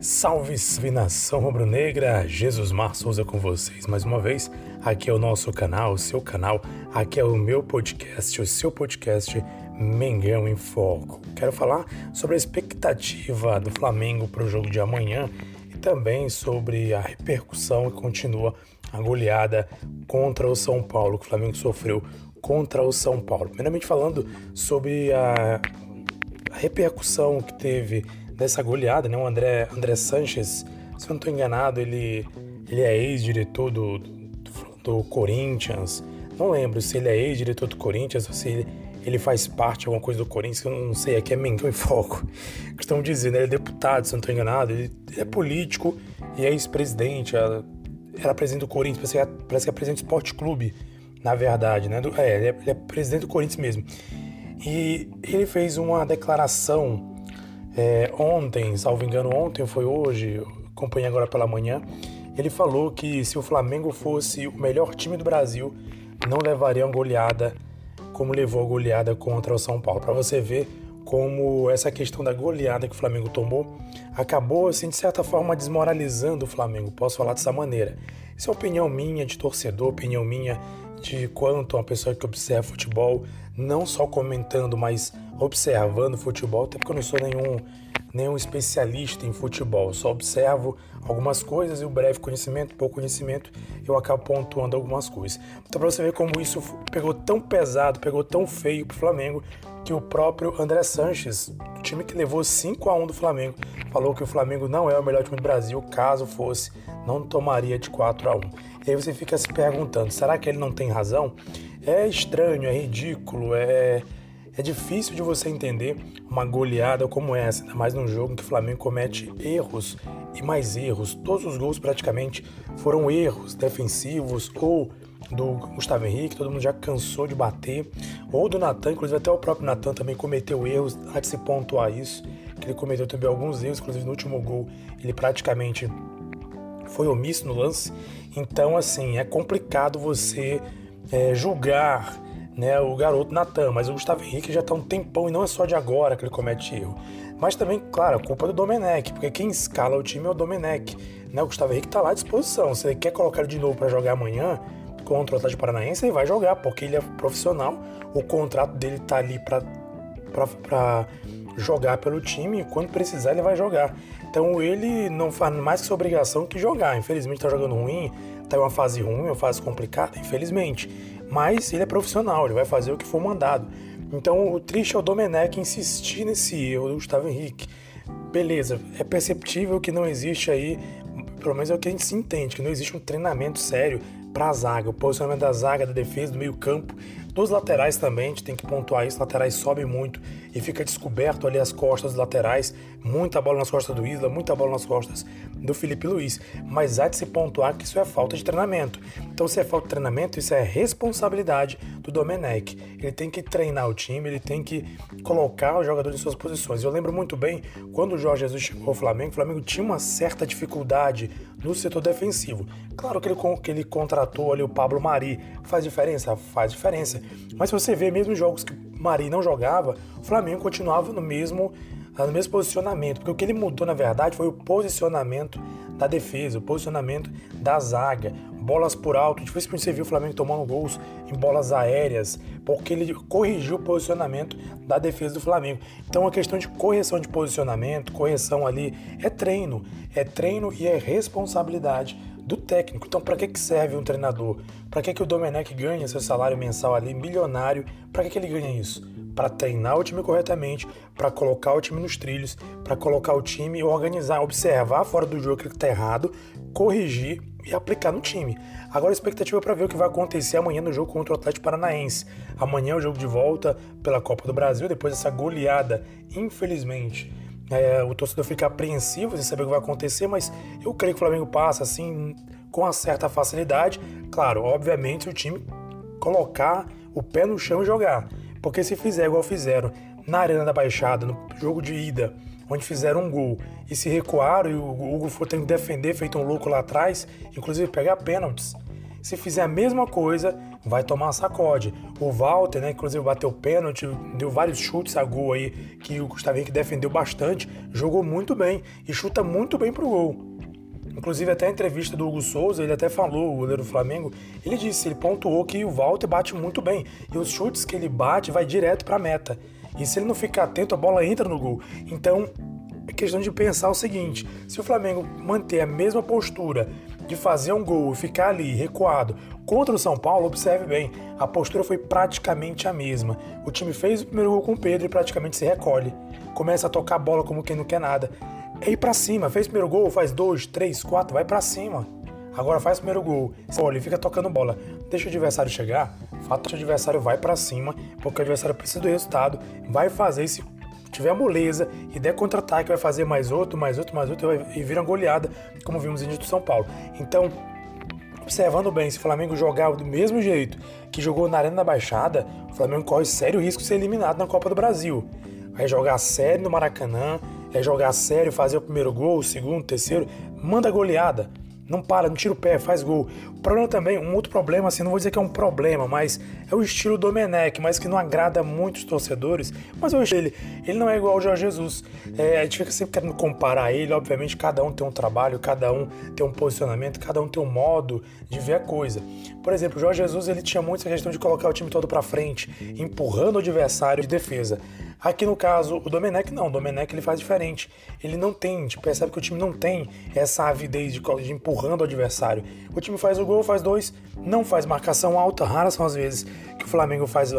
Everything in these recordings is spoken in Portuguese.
Salve, salve nação rubro-negra! Jesus Mar Souza com vocês mais uma vez. Aqui é o nosso canal, o seu canal. Aqui é o meu podcast, o seu podcast Mengão em Foco. Quero falar sobre a expectativa do Flamengo para o jogo de amanhã e também sobre a repercussão que continua a goleada contra o São Paulo, que o Flamengo sofreu contra o São Paulo. Primeiramente falando sobre a, a repercussão que teve dessa goleada, né? O André, André Sanches, se eu não estou enganado, ele, ele é ex-diretor do, do, do, Corinthians. Não lembro se ele é ex-diretor do Corinthians ou se ele, ele faz parte alguma coisa do Corinthians, eu não sei, aqui é Mengão em Foco. Estão dizendo, ele é deputado, se não estou enganado, ele, é político e é ex-presidente, era presidente do Corinthians, parece que é, parece que é presidente do Esporte Clube, na verdade, né? É, ele é, ele é presidente do Corinthians mesmo. E ele fez uma declaração é, ontem, salvo engano, ontem foi hoje, acompanhei agora pela manhã, ele falou que se o Flamengo fosse o melhor time do Brasil, não levaria uma goleada como levou a goleada contra o São Paulo. Para você ver como essa questão da goleada que o Flamengo tomou acabou, assim, de certa forma, desmoralizando o Flamengo. Posso falar dessa maneira. Isso é opinião minha de torcedor, opinião minha de quanto uma pessoa que observa futebol, não só comentando, mas observando futebol, até porque eu não sou nenhum, nenhum especialista em futebol, só observo algumas coisas e o breve conhecimento, pouco conhecimento, eu acabo pontuando algumas coisas. Então, para você ver como isso pegou tão pesado, pegou tão feio pro Flamengo, que o próprio André Sanches, o time que levou 5 a 1 do Flamengo, falou que o Flamengo não é o melhor time do Brasil, caso fosse, não tomaria de 4 a 1. E aí você fica se perguntando, será que ele não tem razão? É estranho, é ridículo, é é difícil de você entender uma goleada como essa, ainda mais num jogo em que o Flamengo comete erros e mais erros. Todos os gols praticamente foram erros defensivos ou do Gustavo Henrique, todo mundo já cansou de bater, ou do Natan, inclusive até o próprio Natan também cometeu erros, há de se pontuar isso, que ele cometeu também alguns erros, inclusive no último gol ele praticamente foi omisso no lance. Então, assim, é complicado você é, julgar né, o garoto Natan, mas o Gustavo Henrique já está um tempão e não é só de agora que ele comete erro. Mas também, claro, a culpa é do Domenech, porque quem escala o time é o Domenech. Né? O Gustavo Henrique está lá à disposição. Se ele quer colocar ele de novo para jogar amanhã contra o Atlético Paranaense, ele vai jogar, porque ele é profissional. O contrato dele está ali para jogar pelo time e quando precisar ele vai jogar. Então ele não faz mais que sua obrigação que jogar. Infelizmente está jogando ruim, está em uma fase ruim, uma fase complicada, infelizmente mas ele é profissional, ele vai fazer o que for mandado. Então o triste é o Domenech insistir nesse erro do Gustavo Henrique. Beleza, é perceptível que não existe aí, pelo menos é o que a gente se entende, que não existe um treinamento sério para a zaga, o posicionamento da zaga, da defesa, do meio campo dos laterais também, a gente tem que pontuar isso, laterais sobem muito e fica descoberto ali as costas dos laterais, muita bola nas costas do Isla, muita bola nas costas do Felipe Luiz, mas há de se pontuar que isso é falta de treinamento. Então se é falta de treinamento, isso é responsabilidade do Domenech. Ele tem que treinar o time, ele tem que colocar os jogadores em suas posições. Eu lembro muito bem quando o Jorge Jesus chegou ao Flamengo, o Flamengo tinha uma certa dificuldade no setor defensivo. Claro que ele, que ele contratou ali o Pablo Mari, faz diferença? Faz diferença. Mas se você vê mesmo jogos que Mari não jogava, o Flamengo continuava no mesmo, no mesmo posicionamento. Porque o que ele mudou, na verdade, foi o posicionamento da defesa, o posicionamento da zaga, bolas por alto. Dificilmente você viu o Flamengo tomando gols em bolas aéreas, porque ele corrigiu o posicionamento da defesa do Flamengo. Então, a questão de correção de posicionamento, correção ali, é treino. É treino e é responsabilidade do técnico. Então, para que, que serve um treinador? Para que, que o Domenech ganha seu salário mensal ali, milionário? Para que, que ele ganha isso? Para treinar o time corretamente, para colocar o time nos trilhos, para colocar o time e organizar, observar fora do jogo que está errado, corrigir e aplicar no time. Agora a expectativa é para ver o que vai acontecer amanhã no jogo contra o Atlético Paranaense. Amanhã é o jogo de volta pela Copa do Brasil, depois dessa goleada, infelizmente é, o torcedor fica apreensivo sem saber o que vai acontecer, mas eu creio que o Flamengo passa assim com uma certa facilidade. Claro, obviamente, o time colocar o pé no chão e jogar. Porque se fizer igual fizeram na Arena da Baixada, no jogo de ida, onde fizeram um gol e se recuaram e o Hugo foi tendo que defender, feito um louco lá atrás, inclusive pegar pênaltis. Se fizer a mesma coisa, vai tomar sacode. O Walter, né, inclusive bateu pênalti, deu vários chutes a gol aí, que o Gustavo Henrique defendeu bastante, jogou muito bem e chuta muito bem pro gol. Inclusive, até a entrevista do Hugo Souza, ele até falou, o goleiro do Flamengo, ele disse, ele pontuou que o Walter bate muito bem. E os chutes que ele bate vai direto para a meta. E se ele não ficar atento, a bola entra no gol. Então, é questão de pensar o seguinte: se o Flamengo manter a mesma postura de fazer um gol e ficar ali recuado contra o São Paulo, observe bem, a postura foi praticamente a mesma. O time fez o primeiro gol com o Pedro e praticamente se recolhe. Começa a tocar a bola como quem não quer nada. É ir pra cima, fez primeiro gol, faz dois, três, quatro, vai para cima. Agora faz primeiro gol, olha, fica tocando bola. Deixa o adversário chegar, fato que o adversário vai para cima, porque o adversário precisa do resultado, vai fazer se tiver moleza e der contra-ataque, vai fazer mais outro, mais outro, mais outro e vira uma goleada, como vimos em São Paulo. Então, observando bem, se o Flamengo jogar do mesmo jeito que jogou na Arena da Baixada, o Flamengo corre sério risco de ser eliminado na Copa do Brasil. Vai jogar sério no Maracanã, é jogar sério, fazer o primeiro gol, o segundo, o terceiro, manda goleada. Não para, não tira o pé, faz gol. O problema também, um outro problema, assim, não vou dizer que é um problema, mas é o estilo do Domenech, mas que não agrada muitos torcedores. Mas eu acho ele, ele não é igual ao Jorge Jesus. É, a gente fica sempre querendo comparar ele, obviamente cada um tem um trabalho, cada um tem um posicionamento, cada um tem um modo de ver a coisa. Por exemplo, o Jorge Jesus ele tinha muito essa questão de colocar o time todo para frente, empurrando o adversário de defesa. Aqui no caso, o Domenech não, o Domenech ele faz diferente. Ele não tem, a gente percebe que o time não tem essa avidez de, de empurrando o adversário. O time faz o gol, faz dois, não faz marcação alta, raras são as vezes que o Flamengo faz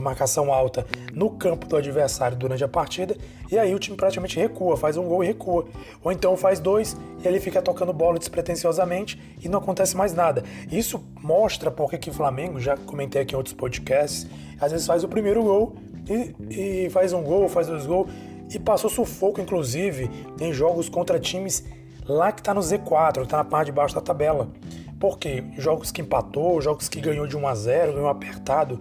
marcação alta no campo do adversário durante a partida, e aí o time praticamente recua, faz um gol e recua. Ou então faz dois e ele fica tocando bola despretensiosamente e não acontece mais nada. Isso mostra porque que o Flamengo, já comentei aqui em outros podcasts, às vezes faz o primeiro gol e, e faz um gol, faz dois gols, e passou sufoco, inclusive, em jogos contra times lá que está no Z4, está na parte de baixo da tabela. Porque jogos que empatou, jogos que ganhou de 1 a 0, ganhou apertado.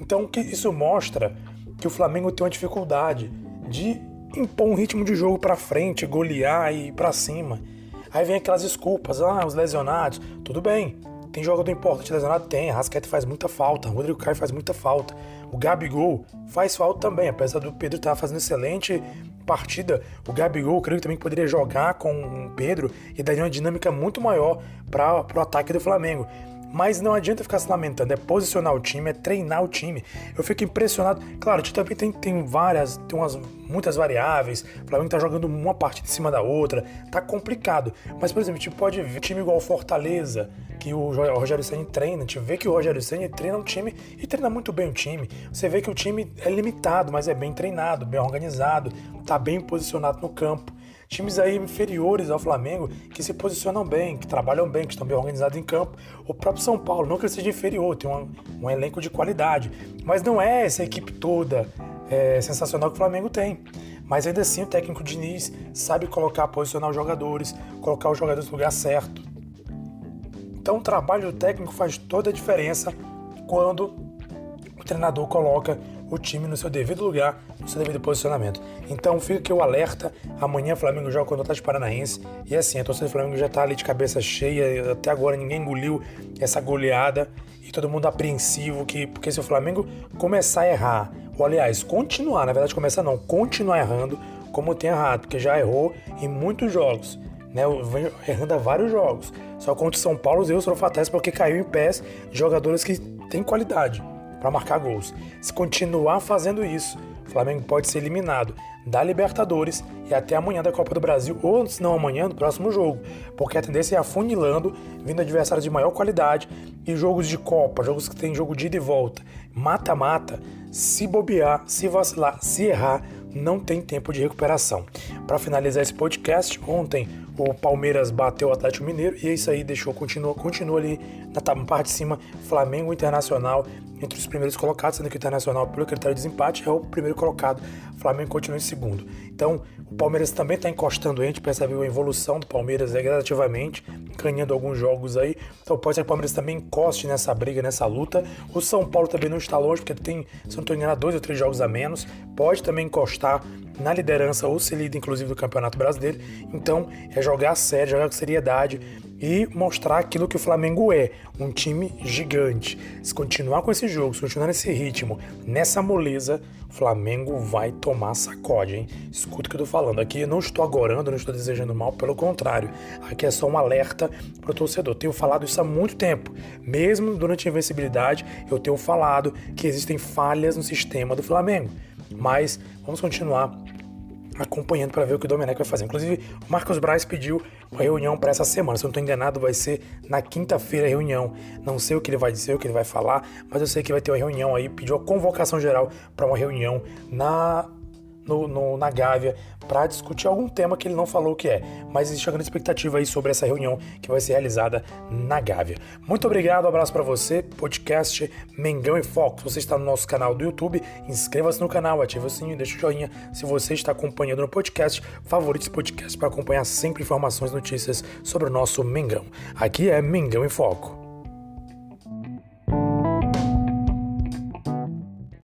Então isso mostra que o Flamengo tem uma dificuldade de impor um ritmo de jogo para frente, golear e para cima. Aí vem aquelas desculpas, ah, os lesionados, tudo bem. Tem jogador importante lesionado? Tem. A Rascaeta faz muita falta. O Rodrigo Caio faz muita falta. O Gabigol faz falta também. Apesar do Pedro estar fazendo excelente partida, o Gabigol creio que também poderia jogar com o Pedro e daria uma dinâmica muito maior para o ataque do Flamengo. Mas não adianta ficar se lamentando, é posicionar o time, é treinar o time. Eu fico impressionado. Claro, gente também tem, tem várias, tem umas, muitas variáveis. O Flamengo tá jogando uma partida em cima da outra, tá complicado. Mas, por exemplo, a gente pode ver um time igual o Fortaleza, que o Rogério Senna treina. A gente vê que o Rogério Senna treina um time e treina muito bem o time. Você vê que o time é limitado, mas é bem treinado, bem organizado, tá bem posicionado no campo times aí inferiores ao Flamengo que se posicionam bem, que trabalham bem, que estão bem organizados em campo. O próprio São Paulo, não que ele seja inferior, tem um, um elenco de qualidade, mas não é essa equipe toda é, sensacional que o Flamengo tem. Mas ainda assim o técnico Diniz sabe colocar, posicionar os jogadores, colocar os jogadores no lugar certo. Então o trabalho do técnico faz toda a diferença quando o treinador coloca o time no seu devido lugar, no seu devido posicionamento. Então fica o alerta. Amanhã o Flamengo joga contra o Atlético Paranaense. E assim, a torcida do Flamengo já está ali de cabeça cheia. Até agora ninguém engoliu essa goleada. E todo mundo apreensivo. Que, porque se o Flamengo começar a errar, ou aliás, continuar, na verdade começar não, continuar errando, como tem errado, porque já errou em muitos jogos. Né, errando a vários jogos. Só contra o São Paulo os erros foram fatais porque caiu em pés jogadores que têm qualidade para marcar gols. Se continuar fazendo isso, o Flamengo pode ser eliminado da Libertadores e até amanhã da Copa do Brasil, ou se não amanhã, no próximo jogo, porque a tendência é afunilando, vindo adversários de maior qualidade e jogos de Copa, jogos que tem jogo de ida e volta, mata-mata, se bobear, se vacilar, se errar, não tem tempo de recuperação. Para finalizar esse podcast, ontem o Palmeiras bateu o Atlético Mineiro e isso aí deixou, continua, continua ali na parte de cima, Flamengo Internacional entre os primeiros colocados, sendo que o Internacional, pelo critério de desempate, é o primeiro colocado. Flamengo continua em segundo. Então, o Palmeiras também está encostando, a gente percebe a evolução do Palmeiras gradativamente, ganhando alguns jogos aí. Então pode ser que o Palmeiras também encoste nessa briga, nessa luta. O São Paulo também não está longe, porque tem, se não estou enganado, dois ou três jogos a menos. Pode também encostar na liderança ou ser líder, inclusive, do Campeonato Brasileiro. Então é jogar sério, jogar com seriedade e mostrar aquilo que o Flamengo é, um time gigante. Se continuar com esse jogo, se continuar nesse ritmo, nessa moleza, o Flamengo vai tomar sacode, hein? Escuta o que eu tô falando. Aqui eu não estou agorando, não estou desejando mal, pelo contrário. Aqui é só um alerta para o torcedor. tenho falado isso há muito tempo. Mesmo durante a invencibilidade, eu tenho falado que existem falhas no sistema do Flamengo. Mas vamos continuar acompanhando para ver o que o Domenech vai fazer. Inclusive, o Marcos Braz pediu uma reunião para essa semana. Se eu não estou enganado, vai ser na quinta-feira a reunião. Não sei o que ele vai dizer, o que ele vai falar, mas eu sei que vai ter uma reunião aí. Pediu a convocação geral para uma reunião na no, no, na Gávea para discutir algum tema que ele não falou que é. Mas existe uma grande expectativa aí sobre essa reunião que vai ser realizada na Gávea. Muito obrigado, um abraço para você. Podcast Mengão em Foco. Se você está no nosso canal do YouTube, inscreva-se no canal, ative o sininho, deixa o joinha. Se você está acompanhando no podcast, favorite esse podcast para acompanhar sempre informações, notícias sobre o nosso Mengão. Aqui é Mengão em Foco.